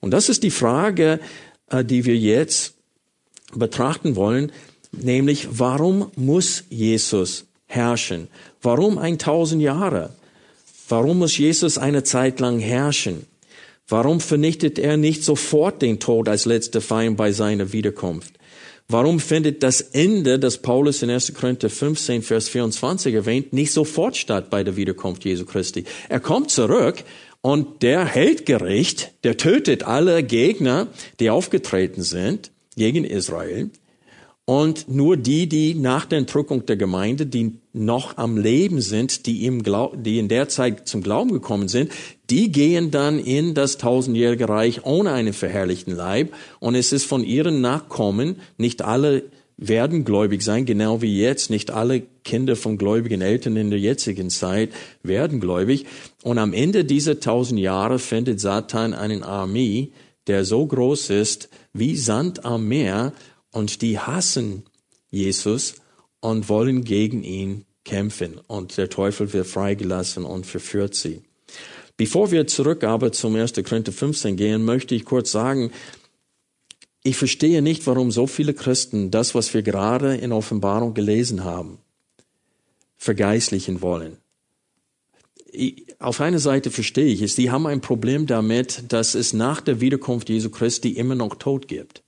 Und das ist die Frage, äh, die wir jetzt betrachten wollen, nämlich warum muss Jesus herrschen? Warum 1000 Jahre? Warum muss Jesus eine Zeit lang herrschen? Warum vernichtet er nicht sofort den Tod als letzter Feind bei seiner Wiederkunft? Warum findet das Ende, das Paulus in 1. Korinther 15, Vers 24 erwähnt, nicht sofort statt bei der Wiederkunft Jesu Christi? Er kommt zurück, und der hält Gericht, der tötet alle Gegner, die aufgetreten sind gegen Israel. Und nur die, die nach der Entrückung der Gemeinde, die noch am Leben sind, die, im Glaub, die in der Zeit zum Glauben gekommen sind, die gehen dann in das tausendjährige Reich ohne einen verherrlichten Leib. Und es ist von ihren Nachkommen, nicht alle werden gläubig sein, genau wie jetzt. Nicht alle Kinder von gläubigen Eltern in der jetzigen Zeit werden gläubig. Und am Ende dieser tausend Jahre findet Satan einen Armee, der so groß ist wie Sand am Meer und die hassen Jesus und wollen gegen ihn kämpfen. Und der Teufel wird freigelassen und verführt sie. Bevor wir zurück aber zum 1. Korinther 15 gehen, möchte ich kurz sagen, ich verstehe nicht, warum so viele Christen das, was wir gerade in Offenbarung gelesen haben, vergeistlichen wollen. Auf einer Seite verstehe ich es, die haben ein Problem damit, dass es nach der Wiederkunft Jesu Christi immer noch Tod gibt.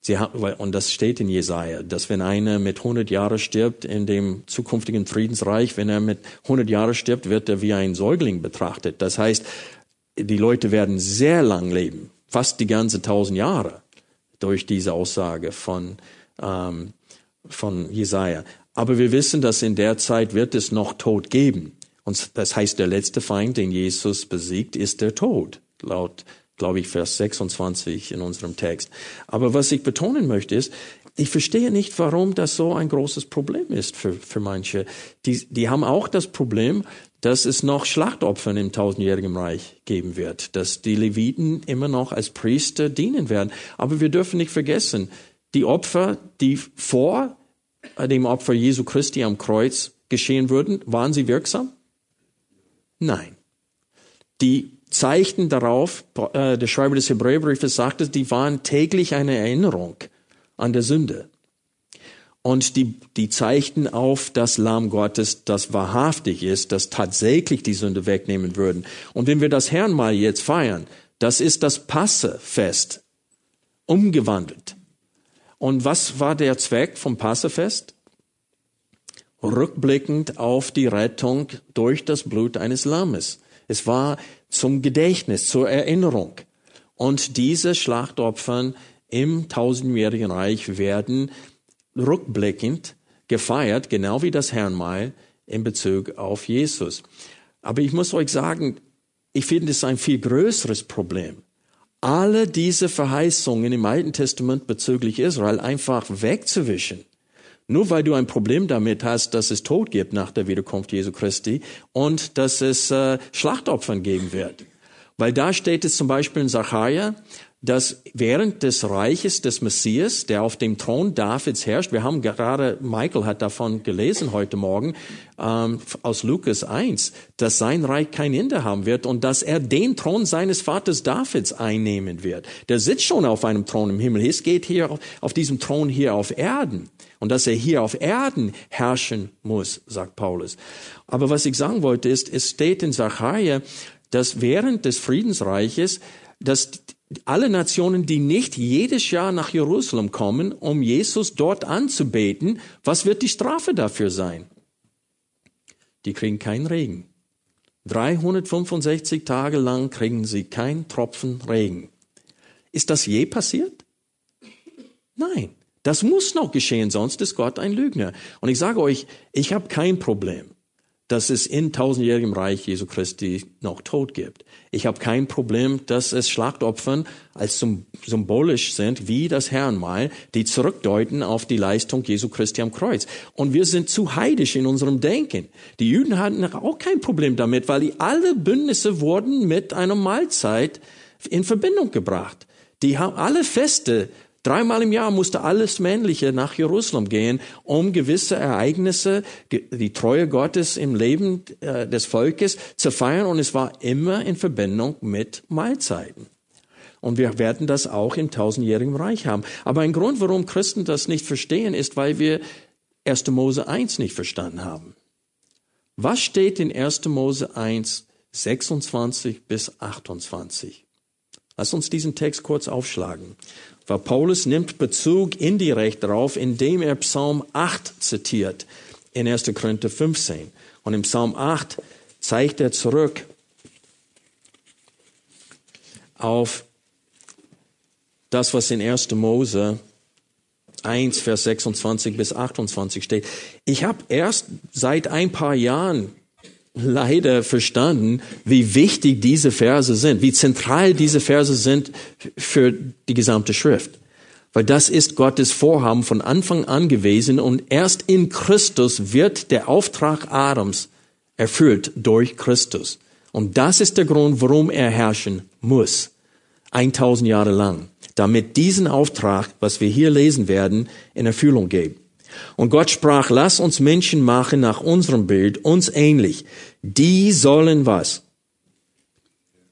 Sie haben, und das steht in Jesaja, dass wenn einer mit 100 Jahren stirbt in dem zukünftigen Friedensreich, wenn er mit 100 Jahren stirbt, wird er wie ein Säugling betrachtet. Das heißt, die Leute werden sehr lang leben, fast die ganze tausend Jahre durch diese Aussage von, ähm, von Jesaja. Aber wir wissen, dass in der Zeit wird es noch Tod geben. Und das heißt, der letzte Feind, den Jesus besiegt, ist der Tod. Laut, glaube ich, Vers 26 in unserem Text. Aber was ich betonen möchte ist, ich verstehe nicht, warum das so ein großes Problem ist für, für manche. Die, die haben auch das Problem, dass es noch Schlachtopfer im tausendjährigen Reich geben wird, dass die Leviten immer noch als Priester dienen werden. Aber wir dürfen nicht vergessen, die Opfer, die vor dem Opfer Jesu Christi am Kreuz geschehen würden, waren sie wirksam? Nein. Die zeigten darauf, äh, der Schreiber des Hebräerbriefes sagte, die waren täglich eine Erinnerung an der Sünde und die, die zeigten auf das Lamm Gottes, das wahrhaftig ist, das tatsächlich die Sünde wegnehmen würden. Und wenn wir das Herrn mal jetzt feiern, das ist das Passefest, umgewandelt. Und was war der Zweck vom Passefest? Rückblickend auf die Rettung durch das Blut eines Lammes. Es war zum Gedächtnis, zur Erinnerung. Und diese Schlachtopfern im tausendjährigen Reich werden rückblickend gefeiert, genau wie das Herrnmal in Bezug auf Jesus. Aber ich muss euch sagen, ich finde es ein viel größeres Problem. Alle diese Verheißungen im Alten Testament bezüglich Israel einfach wegzuwischen. Nur weil du ein Problem damit hast, dass es Tod gibt nach der Wiederkunft Jesu Christi und dass es äh, Schlachtopfern geben wird. Weil da steht es zum Beispiel in Zachariah, dass während des Reiches des Messias, der auf dem Thron Davids herrscht, wir haben gerade, Michael hat davon gelesen heute Morgen ähm, aus Lukas 1, dass sein Reich kein Ende haben wird und dass er den Thron seines Vaters Davids einnehmen wird. Der sitzt schon auf einem Thron im Himmel. Es geht hier auf, auf diesem Thron hier auf Erden. Und dass er hier auf Erden herrschen muss, sagt Paulus. Aber was ich sagen wollte ist, es steht in Zachariah, dass während des Friedensreiches, dass alle Nationen, die nicht jedes Jahr nach Jerusalem kommen, um Jesus dort anzubeten, was wird die Strafe dafür sein? Die kriegen keinen Regen. 365 Tage lang kriegen sie keinen Tropfen Regen. Ist das je passiert? Nein, das muss noch geschehen, sonst ist Gott ein Lügner. Und ich sage euch, ich habe kein Problem dass es in tausendjährigem Reich Jesu Christi noch Tod gibt. Ich habe kein Problem, dass es Schlachtopfern als symbolisch sind, wie das Herrenmal, die zurückdeuten auf die Leistung Jesu Christi am Kreuz. Und wir sind zu heidisch in unserem Denken. Die Juden hatten auch kein Problem damit, weil alle Bündnisse wurden mit einer Mahlzeit in Verbindung gebracht. Die haben alle Feste Dreimal im Jahr musste alles Männliche nach Jerusalem gehen, um gewisse Ereignisse, die Treue Gottes im Leben äh, des Volkes zu feiern. Und es war immer in Verbindung mit Mahlzeiten. Und wir werden das auch im tausendjährigen Reich haben. Aber ein Grund, warum Christen das nicht verstehen, ist, weil wir 1. Mose 1 nicht verstanden haben. Was steht in 1. Mose 1, 26 bis 28? Lass uns diesen Text kurz aufschlagen. Weil Paulus nimmt Bezug indirekt darauf, indem er Psalm 8 zitiert in 1. Korinther 15. Und im Psalm 8 zeigt er zurück auf das, was in 1. Mose 1, Vers 26 bis 28 steht. Ich habe erst seit ein paar Jahren leider verstanden, wie wichtig diese Verse sind, wie zentral diese Verse sind für die gesamte Schrift. Weil das ist Gottes Vorhaben von Anfang an gewesen und erst in Christus wird der Auftrag Adams erfüllt durch Christus. Und das ist der Grund, warum er herrschen muss. 1000 Jahre lang. Damit diesen Auftrag, was wir hier lesen werden, in Erfüllung geht. Und Gott sprach, lass uns Menschen machen nach unserem Bild, uns ähnlich. Die sollen was?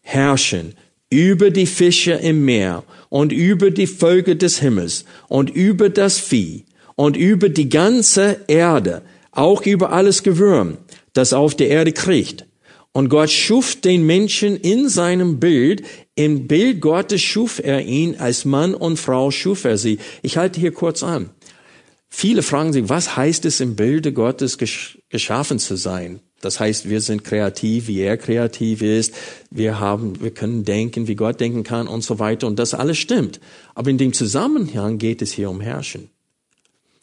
Herrschen über die Fische im Meer und über die Vögel des Himmels und über das Vieh und über die ganze Erde, auch über alles Gewürm, das auf der Erde kriecht. Und Gott schuf den Menschen in seinem Bild. Im Bild Gottes schuf er ihn, als Mann und Frau schuf er sie. Ich halte hier kurz an. Viele fragen sich, was heißt es im Bilde Gottes geschaffen zu sein? Das heißt, wir sind kreativ, wie er kreativ ist. Wir haben, wir können denken, wie Gott denken kann und so weiter. Und das alles stimmt. Aber in dem Zusammenhang geht es hier um Herrschen.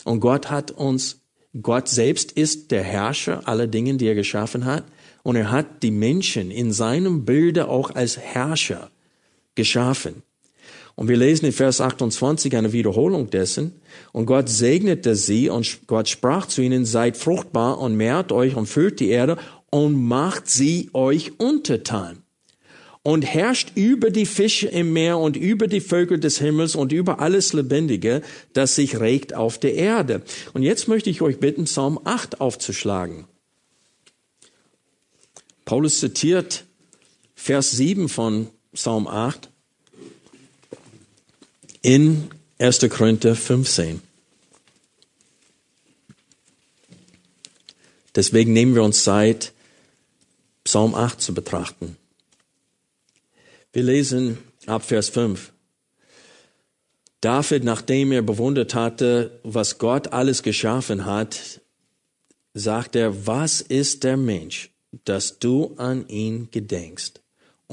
Und Gott hat uns, Gott selbst ist der Herrscher aller Dinge, die er geschaffen hat. Und er hat die Menschen in seinem Bilde auch als Herrscher geschaffen. Und wir lesen in Vers 28 eine Wiederholung dessen. Und Gott segnete sie und Gott sprach zu ihnen, seid fruchtbar und mehrt euch und füllt die Erde und macht sie euch untertan. Und herrscht über die Fische im Meer und über die Vögel des Himmels und über alles Lebendige, das sich regt auf der Erde. Und jetzt möchte ich euch bitten, Psalm 8 aufzuschlagen. Paulus zitiert Vers 7 von Psalm 8 in 1. Korinther 15. Deswegen nehmen wir uns Zeit, Psalm 8 zu betrachten. Wir lesen ab Vers 5. David, nachdem er bewundert hatte, was Gott alles geschaffen hat, sagt er, was ist der Mensch, dass du an ihn gedenkst?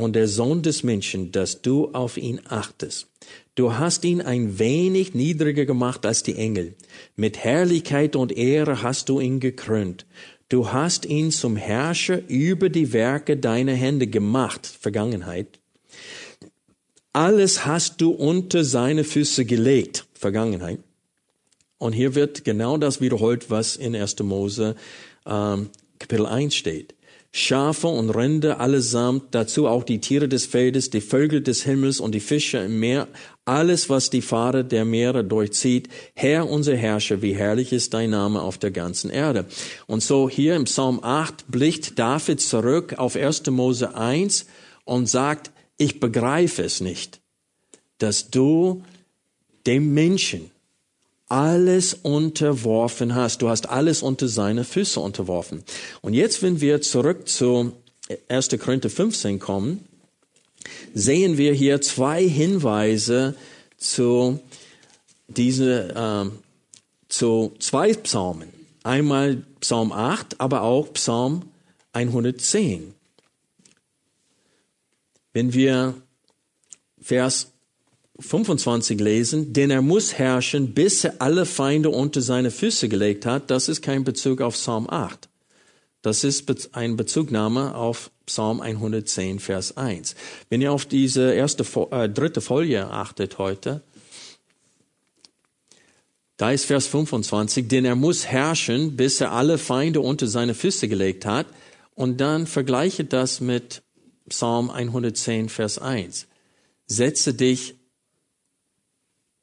Und der Sohn des Menschen, dass du auf ihn achtest. Du hast ihn ein wenig niedriger gemacht als die Engel. Mit Herrlichkeit und Ehre hast du ihn gekrönt. Du hast ihn zum Herrscher über die Werke deiner Hände gemacht, Vergangenheit. Alles hast du unter seine Füße gelegt, Vergangenheit. Und hier wird genau das wiederholt, was in 1. Mose ähm, Kapitel 1 steht. Schafe und Rinder allesamt, dazu auch die Tiere des Feldes, die Vögel des Himmels und die Fische im Meer, alles, was die Fahrer der Meere durchzieht. Herr, unser Herrscher, wie herrlich ist dein Name auf der ganzen Erde. Und so hier im Psalm 8 blickt David zurück auf 1. Mose 1 und sagt, ich begreife es nicht, dass du dem Menschen alles unterworfen hast. Du hast alles unter seine Füße unterworfen. Und jetzt, wenn wir zurück zu 1. Korinther 15 kommen, sehen wir hier zwei Hinweise zu diese, äh, zu zwei Psalmen. Einmal Psalm 8, aber auch Psalm 110. Wenn wir Vers 25 lesen, denn er muss herrschen, bis er alle Feinde unter seine Füße gelegt hat, das ist kein Bezug auf Psalm 8. Das ist ein Bezugnahme auf Psalm 110, Vers 1. Wenn ihr auf diese erste, äh, dritte Folie achtet heute, da ist Vers 25, denn er muss herrschen, bis er alle Feinde unter seine Füße gelegt hat. Und dann vergleiche das mit Psalm 110, Vers 1. Setze dich,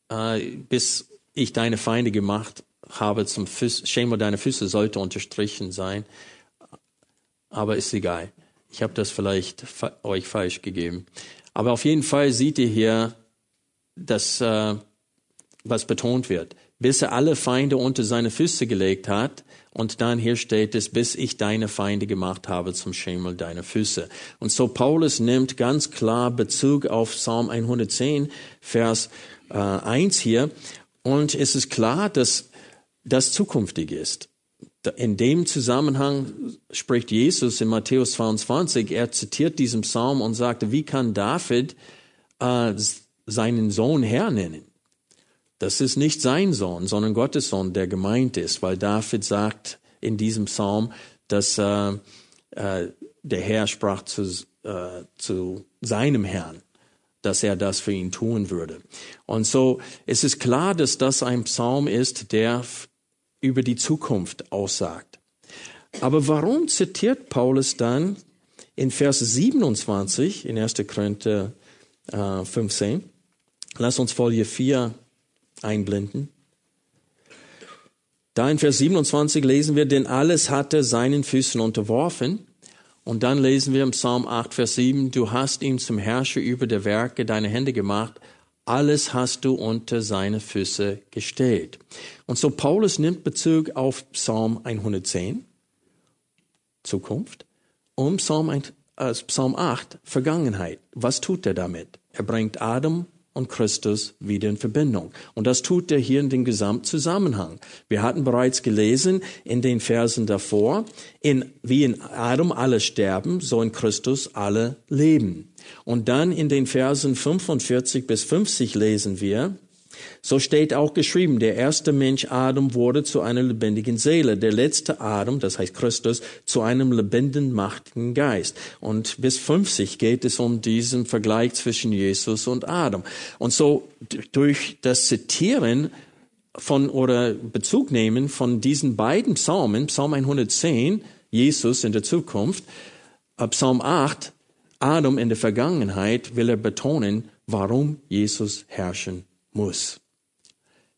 äh, bis ich deine Feinde gemacht habe zum Füße, Schema deine Füße sollte unterstrichen sein. Aber ist egal. Ich habe das vielleicht euch falsch gegeben. Aber auf jeden Fall seht ihr hier, dass, äh, was betont wird bis er alle Feinde unter seine Füße gelegt hat. Und dann hier steht es, bis ich deine Feinde gemacht habe zum Schemel deiner Füße. Und so Paulus nimmt ganz klar Bezug auf Psalm 110, Vers äh, 1 hier. Und es ist klar, dass das zukünftig ist. In dem Zusammenhang spricht Jesus in Matthäus 22, er zitiert diesen Psalm und sagte, wie kann David äh, seinen Sohn Herr nennen? Das ist nicht sein Sohn, sondern Gottes Sohn, der gemeint ist, weil David sagt in diesem Psalm, dass äh, äh, der Herr sprach zu, äh, zu seinem Herrn, dass er das für ihn tun würde. Und so es ist klar, dass das ein Psalm ist, der über die Zukunft aussagt. Aber warum zitiert Paulus dann in Vers 27 in 1. Korinther äh, 15? Lass uns Folie 4 einblenden. Da in Vers 27 lesen wir, denn alles hatte seinen Füßen unterworfen. Und dann lesen wir im Psalm 8, Vers 7, du hast ihn zum Herrscher über der Werke deiner Hände gemacht. Alles hast du unter seine Füße gestellt. Und so Paulus nimmt Bezug auf Psalm 110, Zukunft, und Psalm, 1, äh, Psalm 8, Vergangenheit. Was tut er damit? Er bringt Adam und Christus wieder in Verbindung. Und das tut er hier in dem Gesamtzusammenhang. Wir hatten bereits gelesen in den Versen davor, in, wie in Adam alle sterben, so in Christus alle leben. Und dann in den Versen 45 bis 50 lesen wir, so steht auch geschrieben, der erste Mensch Adam wurde zu einer lebendigen Seele, der letzte Adam, das heißt Christus, zu einem lebenden, machtigen Geist. Und bis 50 geht es um diesen Vergleich zwischen Jesus und Adam. Und so durch das Zitieren von oder Bezug nehmen von diesen beiden Psalmen, Psalm 110, Jesus in der Zukunft, äh, Psalm 8, Adam in der Vergangenheit, will er betonen, warum Jesus herrschen muss.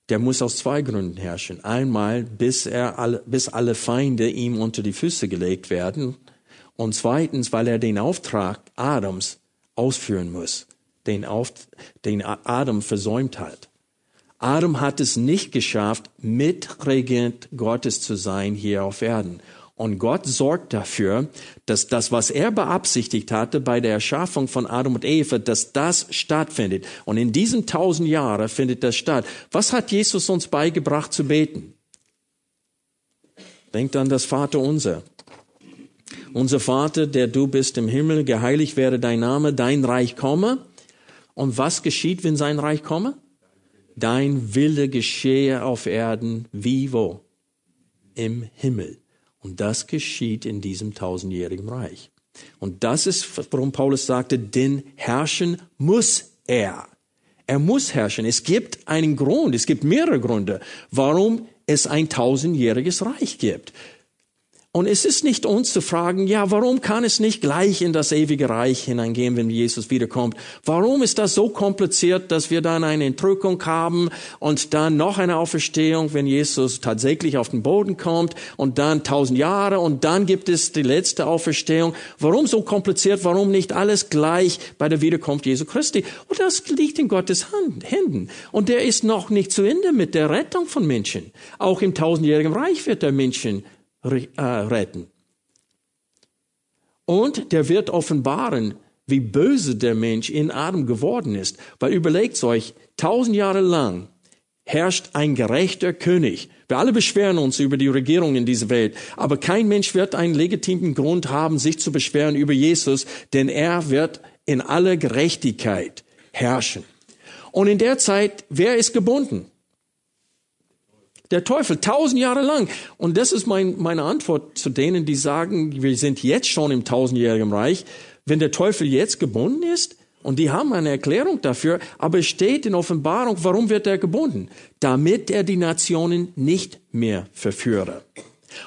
Der muss aus zwei Gründen herrschen. Einmal, bis er alle, bis alle Feinde ihm unter die Füße gelegt werden. Und zweitens, weil er den Auftrag Adams ausführen muss, den, auf, den Adam versäumt hat. Adam hat es nicht geschafft, Mitregent Gottes zu sein hier auf Erden. Und Gott sorgt dafür, dass das, was er beabsichtigt hatte bei der Erschaffung von Adam und Eva, dass das stattfindet. Und in diesen tausend Jahren findet das statt. Was hat Jesus uns beigebracht zu beten? Denkt an das Vater unser. Unser Vater, der du bist im Himmel, geheiligt werde dein Name, dein Reich komme. Und was geschieht, wenn sein Reich komme? Dein Wille geschehe auf Erden wie wo? Im Himmel. Und das geschieht in diesem tausendjährigen Reich. Und das ist, warum Paulus sagte, denn herrschen muss er. Er muss herrschen. Es gibt einen Grund, es gibt mehrere Gründe, warum es ein tausendjähriges Reich gibt. Und es ist nicht uns zu fragen, ja, warum kann es nicht gleich in das ewige Reich hineingehen, wenn Jesus wiederkommt? Warum ist das so kompliziert, dass wir dann eine Entrückung haben und dann noch eine Auferstehung, wenn Jesus tatsächlich auf den Boden kommt und dann tausend Jahre und dann gibt es die letzte Auferstehung? Warum so kompliziert? Warum nicht alles gleich bei der Wiederkunft Jesu Christi? Und das liegt in Gottes Händen. Und der ist noch nicht zu Ende mit der Rettung von Menschen. Auch im tausendjährigen Reich wird er Menschen retten. Und der wird offenbaren, wie böse der Mensch in Adam geworden ist. Weil überlegt euch, tausend Jahre lang herrscht ein gerechter König. Wir alle beschweren uns über die Regierung in dieser Welt, aber kein Mensch wird einen legitimen Grund haben, sich zu beschweren über Jesus, denn er wird in aller Gerechtigkeit herrschen. Und in der Zeit, wer ist gebunden? Der Teufel, tausend Jahre lang. Und das ist mein, meine Antwort zu denen, die sagen, wir sind jetzt schon im tausendjährigen Reich. Wenn der Teufel jetzt gebunden ist, und die haben eine Erklärung dafür, aber es steht in Offenbarung, warum wird er gebunden? Damit er die Nationen nicht mehr verführe.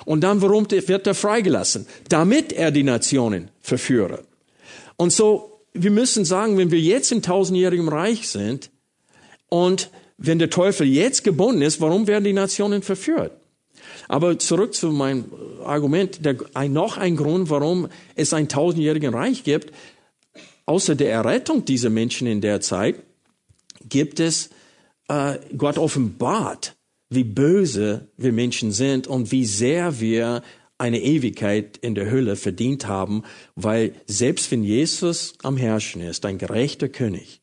Und dann, warum wird er freigelassen? Damit er die Nationen verführe. Und so, wir müssen sagen, wenn wir jetzt im tausendjährigen Reich sind und wenn der Teufel jetzt gebunden ist, warum werden die Nationen verführt? Aber zurück zu meinem Argument, der, ein, noch ein Grund, warum es ein tausendjährigen Reich gibt, außer der Errettung dieser Menschen in der Zeit, gibt es, äh, Gott offenbart, wie böse wir Menschen sind und wie sehr wir eine Ewigkeit in der Hölle verdient haben, weil selbst wenn Jesus am Herrschen ist, ein gerechter König,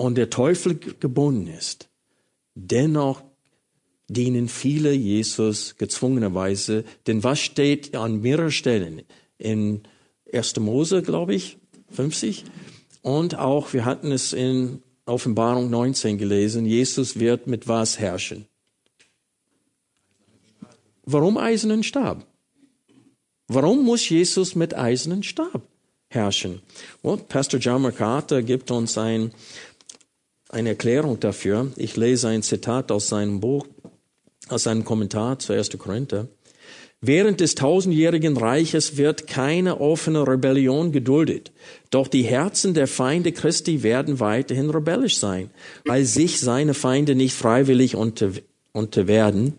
und der Teufel gebunden ist, dennoch dienen viele Jesus gezwungenerweise. Denn was steht an mehreren Stellen? In 1. Mose, glaube ich, 50. Und auch, wir hatten es in Offenbarung 19 gelesen, Jesus wird mit was herrschen? Warum eisernen Stab? Warum muss Jesus mit eisernen Stab herrschen? Und Pastor John MacArthur gibt uns ein, eine Erklärung dafür. Ich lese ein Zitat aus seinem Buch aus seinem Kommentar zu 1. Korinther. Während des tausendjährigen Reiches wird keine offene Rebellion geduldet. Doch die Herzen der Feinde Christi werden weiterhin rebellisch sein, weil sich seine Feinde nicht freiwillig unter, unterwerden,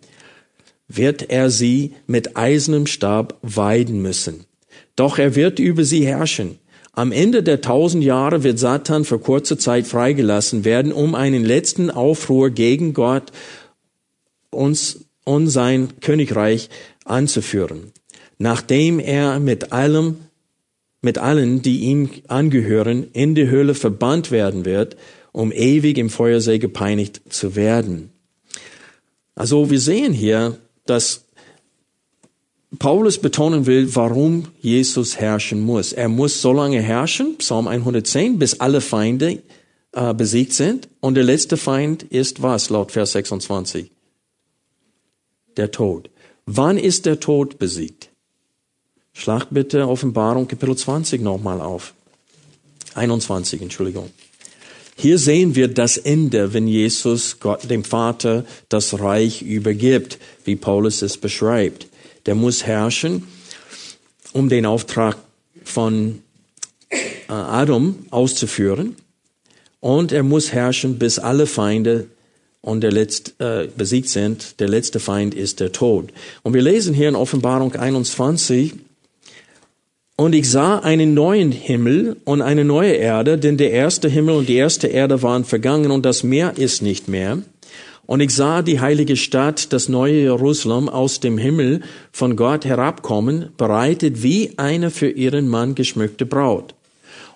wird er sie mit eisernem Stab weiden müssen. Doch er wird über sie herrschen. Am Ende der tausend Jahre wird Satan für kurze Zeit freigelassen werden, um einen letzten Aufruhr gegen Gott uns und sein Königreich anzuführen, nachdem er mit allem, mit allen, die ihm angehören, in die Höhle verbannt werden wird, um ewig im Feuersee gepeinigt zu werden. Also wir sehen hier, dass Paulus betonen will, warum Jesus herrschen muss. Er muss so lange herrschen, Psalm 110, bis alle Feinde äh, besiegt sind. Und der letzte Feind ist was, laut Vers 26? der Tod. Wann ist der Tod besiegt? Schlag bitte Offenbarung Kapitel 20 nochmal auf. 21, Entschuldigung. Hier sehen wir das Ende, wenn Jesus Gott, dem Vater, das Reich übergibt, wie Paulus es beschreibt. Der muss herrschen, um den Auftrag von äh, Adam auszuführen. Und er muss herrschen, bis alle Feinde und der letzte, äh, besiegt sind. Der letzte Feind ist der Tod. Und wir lesen hier in Offenbarung 21, und ich sah einen neuen Himmel und eine neue Erde, denn der erste Himmel und die erste Erde waren vergangen und das Meer ist nicht mehr. Und ich sah die heilige Stadt, das neue Jerusalem, aus dem Himmel von Gott herabkommen, bereitet wie eine für ihren Mann geschmückte Braut.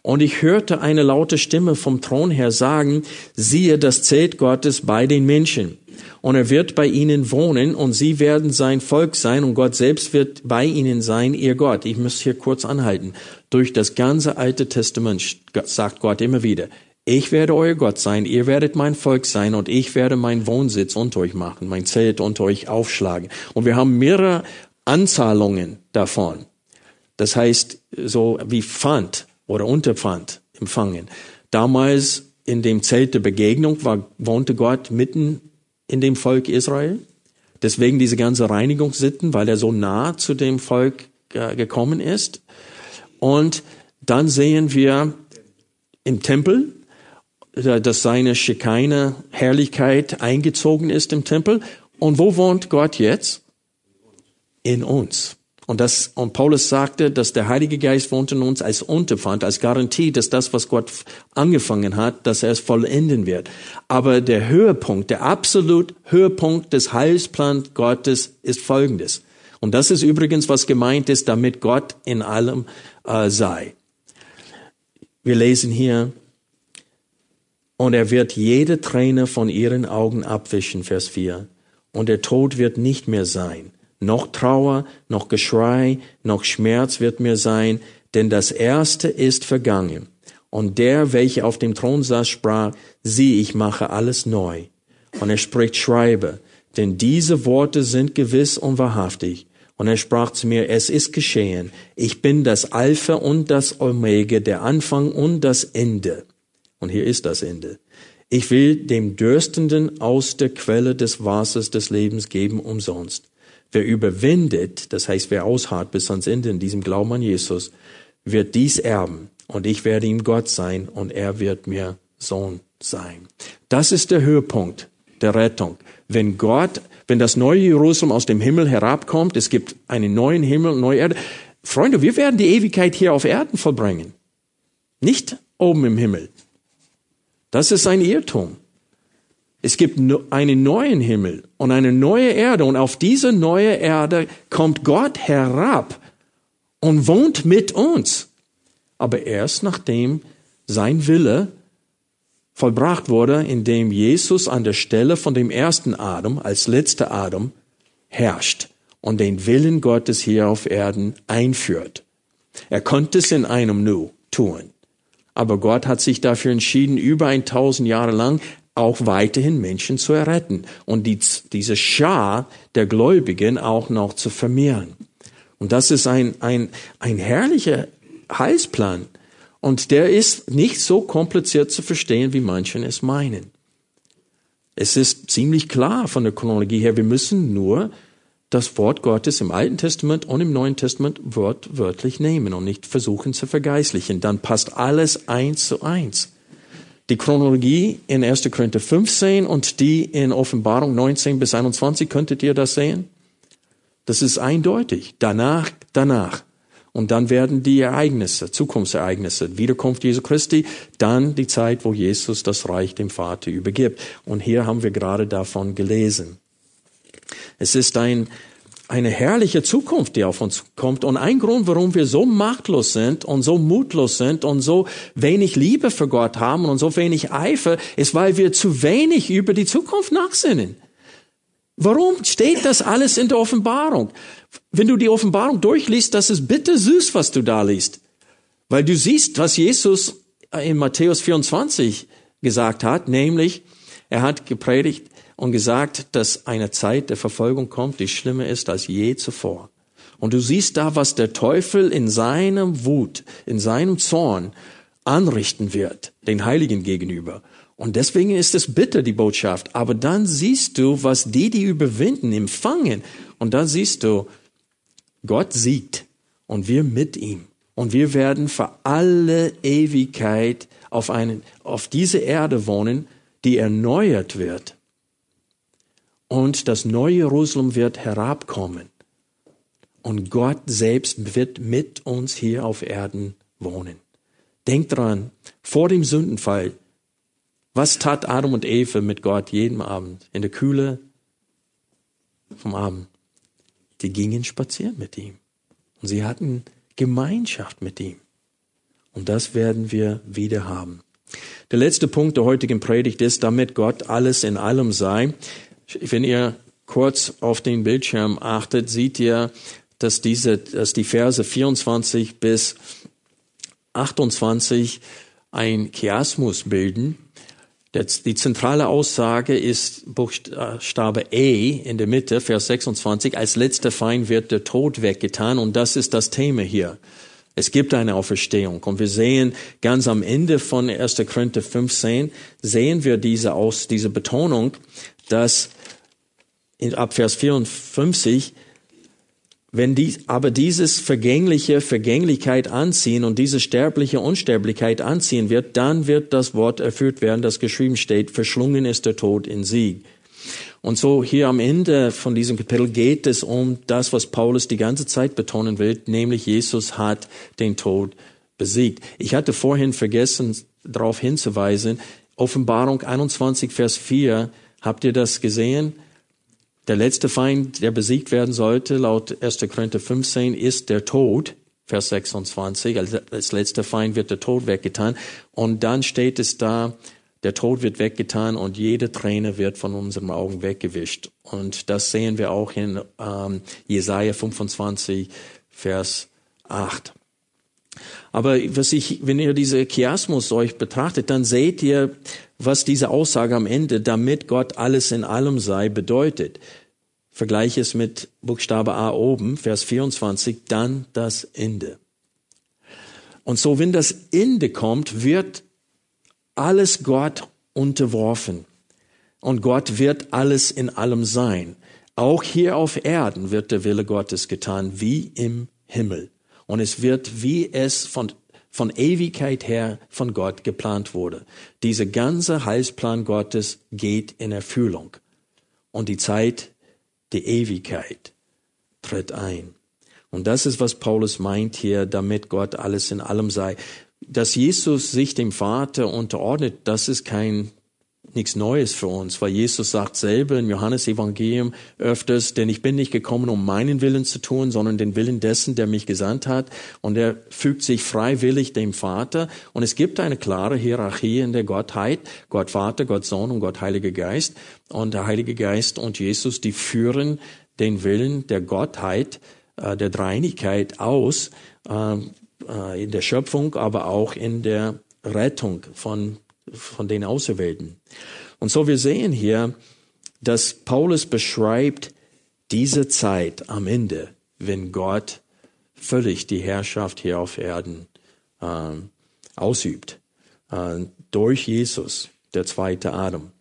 Und ich hörte eine laute Stimme vom Thron her sagen, siehe das Zelt Gottes bei den Menschen. Und er wird bei ihnen wohnen und sie werden sein Volk sein und Gott selbst wird bei ihnen sein, ihr Gott. Ich muss hier kurz anhalten. Durch das ganze Alte Testament sagt Gott immer wieder, ich werde euer Gott sein, ihr werdet mein Volk sein und ich werde meinen Wohnsitz unter euch machen, mein Zelt unter euch aufschlagen. Und wir haben mehrere Anzahlungen davon. Das heißt, so wie Pfand oder Unterpfand empfangen. Damals in dem Zelt der Begegnung war, wohnte Gott mitten in dem Volk Israel. Deswegen diese ganze Reinigungssitten, weil er so nah zu dem Volk äh, gekommen ist. Und dann sehen wir im Tempel, dass seine Schekine Herrlichkeit eingezogen ist im Tempel. Und wo wohnt Gott jetzt? In uns. Und, das, und Paulus sagte, dass der Heilige Geist wohnt in uns als Unterpfand, als Garantie, dass das, was Gott angefangen hat, dass er es vollenden wird. Aber der Höhepunkt, der absolut Höhepunkt des Heilsplans Gottes ist folgendes. Und das ist übrigens, was gemeint ist, damit Gott in allem äh, sei. Wir lesen hier, und er wird jede Träne von ihren Augen abwischen, Vers 4. Und der Tod wird nicht mehr sein. Noch Trauer, noch Geschrei, noch Schmerz wird mehr sein, denn das Erste ist vergangen. Und der, welcher auf dem Thron saß, sprach, sieh, ich mache alles neu. Und er spricht, schreibe, denn diese Worte sind gewiss und wahrhaftig. Und er sprach zu mir, es ist geschehen. Ich bin das Alpha und das Omega, der Anfang und das Ende. Und hier ist das Ende. Ich will dem Dürstenden aus der Quelle des Wassers des Lebens geben umsonst. Wer überwindet, das heißt, wer ausharrt bis ans Ende in diesem Glauben an Jesus, wird dies erben. Und ich werde ihm Gott sein und er wird mir Sohn sein. Das ist der Höhepunkt der Rettung. Wenn Gott, wenn das neue Jerusalem aus dem Himmel herabkommt, es gibt einen neuen Himmel, neue Erde. Freunde, wir werden die Ewigkeit hier auf Erden vollbringen. Nicht oben im Himmel. Das ist ein Irrtum. Es gibt einen neuen Himmel und eine neue Erde und auf diese neue Erde kommt Gott herab und wohnt mit uns. Aber erst nachdem sein Wille vollbracht wurde, indem Jesus an der Stelle von dem ersten Adam als letzter Adam herrscht und den Willen Gottes hier auf Erden einführt. Er konnte es in einem Nu tun. Aber Gott hat sich dafür entschieden, über ein tausend Jahre lang auch weiterhin Menschen zu erretten und die, diese Schar der Gläubigen auch noch zu vermehren. Und das ist ein, ein, ein herrlicher Heilsplan. Und der ist nicht so kompliziert zu verstehen, wie manchen es meinen. Es ist ziemlich klar von der Chronologie her, wir müssen nur das Wort Gottes im Alten Testament und im Neuen Testament wortwörtlich nehmen und nicht versuchen zu vergeistlichen. Dann passt alles eins zu eins. Die Chronologie in 1. Korinther 15 und die in Offenbarung 19 bis 21, könntet ihr das sehen? Das ist eindeutig. Danach, danach. Und dann werden die Ereignisse, Zukunftsereignisse, Wiederkunft Jesu Christi, dann die Zeit, wo Jesus das Reich dem Vater übergibt. Und hier haben wir gerade davon gelesen. Es ist ein, eine herrliche Zukunft, die auf uns kommt. Und ein Grund, warum wir so machtlos sind und so mutlos sind und so wenig Liebe für Gott haben und so wenig Eifer, ist, weil wir zu wenig über die Zukunft nachsinnen. Warum steht das alles in der Offenbarung? Wenn du die Offenbarung durchliest, das ist bitte süß, was du da liest. Weil du siehst, was Jesus in Matthäus 24 gesagt hat, nämlich, er hat gepredigt, und gesagt, dass eine Zeit der Verfolgung kommt, die schlimmer ist als je zuvor. Und du siehst da, was der Teufel in seinem Wut, in seinem Zorn anrichten wird, den Heiligen gegenüber. Und deswegen ist es bitter, die Botschaft. Aber dann siehst du, was die, die überwinden, empfangen. Und dann siehst du, Gott siegt und wir mit ihm. Und wir werden für alle Ewigkeit auf, einen, auf diese Erde wohnen, die erneuert wird und das neue Jerusalem wird herabkommen. Und Gott selbst wird mit uns hier auf Erden wohnen. Denkt dran, vor dem Sündenfall, was tat Adam und Eva mit Gott jeden Abend in der Kühle vom Abend? Die gingen spazieren mit ihm. Und sie hatten Gemeinschaft mit ihm. Und das werden wir wieder haben. Der letzte Punkt der heutigen Predigt ist, damit Gott alles in allem sei, wenn ihr kurz auf den Bildschirm achtet, seht ihr, dass diese, dass die Verse 24 bis 28 ein Chiasmus bilden. Die zentrale Aussage ist Buchstabe E in der Mitte, Vers 26. Als letzter Feind wird der Tod weggetan und das ist das Thema hier. Es gibt eine Auferstehung und wir sehen ganz am Ende von 1. Korinther 15 sehen wir diese aus, diese Betonung, dass in, ab Vers 54, wenn die, aber dieses vergängliche Vergänglichkeit anziehen und diese sterbliche Unsterblichkeit anziehen wird, dann wird das Wort erfüllt werden, das geschrieben steht, verschlungen ist der Tod in Sieg. Und so hier am Ende von diesem Kapitel geht es um das, was Paulus die ganze Zeit betonen will, nämlich Jesus hat den Tod besiegt. Ich hatte vorhin vergessen, darauf hinzuweisen, Offenbarung 21, Vers 4, habt ihr das gesehen? Der letzte Feind, der besiegt werden sollte, laut 1. Korinther 15, ist der Tod. Vers 26, als, letzter Feind wird der Tod weggetan. Und dann steht es da, der Tod wird weggetan und jede Träne wird von unseren Augen weggewischt. Und das sehen wir auch in ähm, Jesaja 25, Vers 8. Aber was ich, wenn ihr diese Chiasmus euch betrachtet, dann seht ihr, was diese Aussage am Ende, damit Gott alles in allem sei, bedeutet. Vergleiche es mit Buchstabe A oben, Vers 24, dann das Ende. Und so, wenn das Ende kommt, wird alles Gott unterworfen. Und Gott wird alles in allem sein. Auch hier auf Erden wird der Wille Gottes getan, wie im Himmel. Und es wird, wie es von, von Ewigkeit her von Gott geplant wurde. Dieser ganze Heilsplan Gottes geht in Erfüllung. Und die Zeit die Ewigkeit tritt ein. Und das ist, was Paulus meint hier, damit Gott alles in allem sei. Dass Jesus sich dem Vater unterordnet, das ist kein nichts Neues für uns, weil Jesus sagt selber im Johannesevangelium öfters, denn ich bin nicht gekommen, um meinen Willen zu tun, sondern den Willen dessen, der mich gesandt hat. Und er fügt sich freiwillig dem Vater. Und es gibt eine klare Hierarchie in der Gottheit. Gott Vater, Gott Sohn und Gott Heiliger Geist. Und der Heilige Geist und Jesus, die führen den Willen der Gottheit, äh, der Dreinigkeit aus, äh, äh, in der Schöpfung, aber auch in der Rettung von von den Auserwählten. Und so wir sehen hier, dass Paulus beschreibt diese Zeit am Ende, wenn Gott völlig die Herrschaft hier auf Erden äh, ausübt, äh, durch Jesus, der zweite Adam.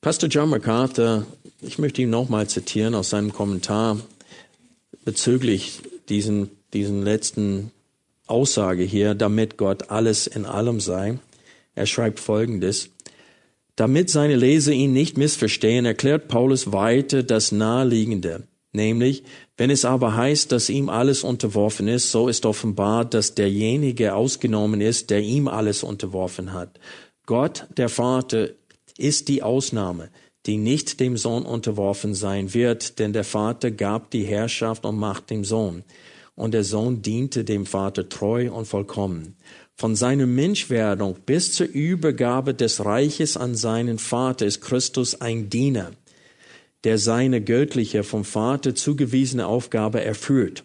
Pastor John MacArthur, ich möchte ihn nochmal zitieren aus seinem Kommentar bezüglich diesen, diesen letzten Aussage hier, damit Gott alles in allem sei. Er schreibt Folgendes. Damit seine Leser ihn nicht missverstehen, erklärt Paulus weiter das Naheliegende. Nämlich, wenn es aber heißt, dass ihm alles unterworfen ist, so ist offenbar, dass derjenige ausgenommen ist, der ihm alles unterworfen hat. Gott, der Vater, ist die Ausnahme, die nicht dem Sohn unterworfen sein wird, denn der Vater gab die Herrschaft und Macht dem Sohn. Und der Sohn diente dem Vater treu und vollkommen von seiner Menschwerdung bis zur Übergabe des Reiches an seinen Vater ist Christus ein Diener, der seine göttliche vom Vater zugewiesene Aufgabe erfüllt.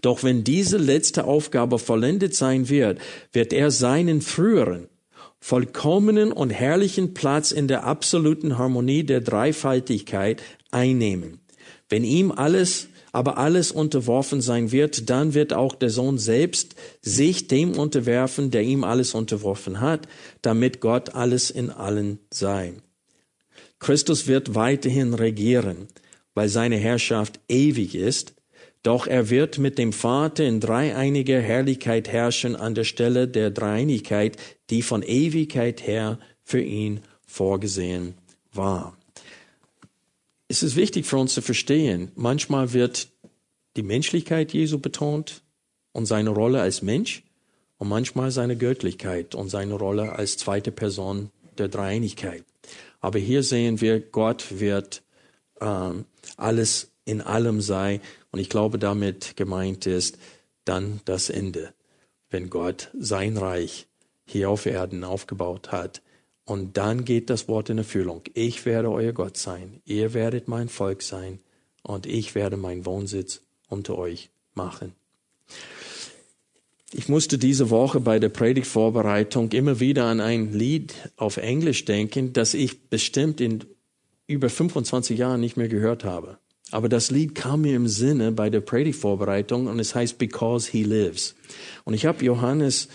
Doch wenn diese letzte Aufgabe vollendet sein wird, wird er seinen früheren, vollkommenen und herrlichen Platz in der absoluten Harmonie der Dreifaltigkeit einnehmen. Wenn ihm alles aber alles unterworfen sein wird, dann wird auch der Sohn selbst sich dem unterwerfen, der ihm alles unterworfen hat, damit Gott alles in allen sei. Christus wird weiterhin regieren, weil seine Herrschaft ewig ist, doch er wird mit dem Vater in dreieiniger Herrlichkeit herrschen an der Stelle der Dreinigkeit, die von Ewigkeit her für ihn vorgesehen war es ist wichtig für uns zu verstehen, manchmal wird die Menschlichkeit Jesu betont und seine Rolle als Mensch und manchmal seine Göttlichkeit und seine Rolle als zweite Person der Dreieinigkeit. Aber hier sehen wir, Gott wird ähm, alles in allem sei und ich glaube, damit gemeint ist dann das Ende, wenn Gott sein Reich hier auf Erden aufgebaut hat und dann geht das Wort in Erfüllung. Ich werde euer Gott sein, ihr werdet mein Volk sein und ich werde meinen Wohnsitz unter euch machen. Ich musste diese Woche bei der Predigtvorbereitung immer wieder an ein Lied auf Englisch denken, das ich bestimmt in über 25 Jahren nicht mehr gehört habe. Aber das Lied kam mir im Sinne bei der Predigtvorbereitung und es heißt Because He Lives. Und ich habe Johannes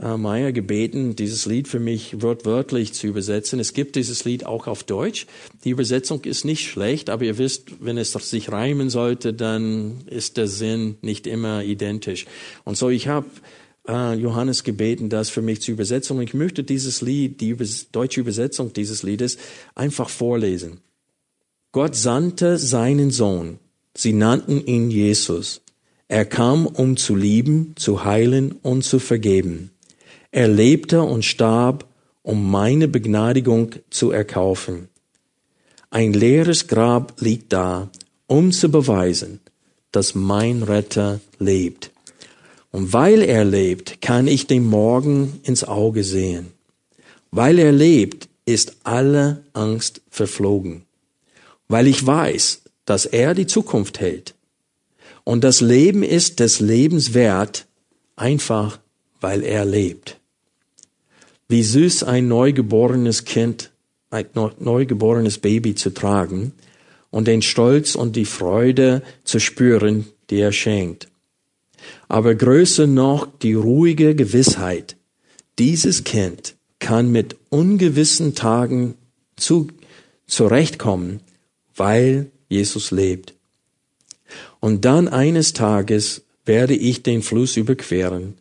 äh, Meyer gebeten, dieses Lied für mich wortwörtlich zu übersetzen. Es gibt dieses Lied auch auf Deutsch. Die Übersetzung ist nicht schlecht, aber ihr wisst, wenn es sich reimen sollte, dann ist der Sinn nicht immer identisch. Und so, ich habe äh, Johannes gebeten, das für mich zu übersetzen. Und ich möchte dieses Lied, die deutsche Übersetzung dieses Liedes, einfach vorlesen. Gott sandte seinen Sohn. Sie nannten ihn Jesus. Er kam, um zu lieben, zu heilen und zu vergeben. Er lebte und starb, um meine Begnadigung zu erkaufen. Ein leeres Grab liegt da, um zu beweisen, dass mein Retter lebt. Und weil er lebt, kann ich den Morgen ins Auge sehen. Weil er lebt, ist alle Angst verflogen. Weil ich weiß, dass er die Zukunft hält. Und das Leben ist des Lebens wert, einfach weil er lebt. Wie süß ein neugeborenes Kind, ein neugeborenes Baby zu tragen und den Stolz und die Freude zu spüren, die er schenkt. Aber größer noch die ruhige Gewissheit, dieses Kind kann mit ungewissen Tagen zu, zurechtkommen, weil Jesus lebt. Und dann eines Tages werde ich den Fluss überqueren.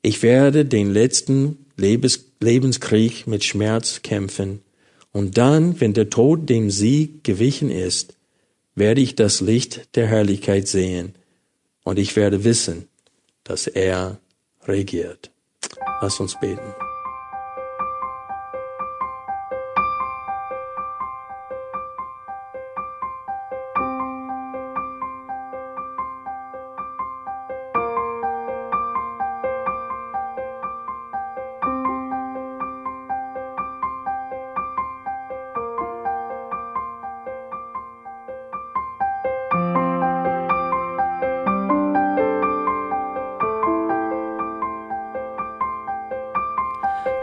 Ich werde den letzten Lebens Lebenskrieg mit Schmerz kämpfen. Und dann, wenn der Tod dem Sieg gewichen ist, werde ich das Licht der Herrlichkeit sehen und ich werde wissen, dass er regiert. Lass uns beten.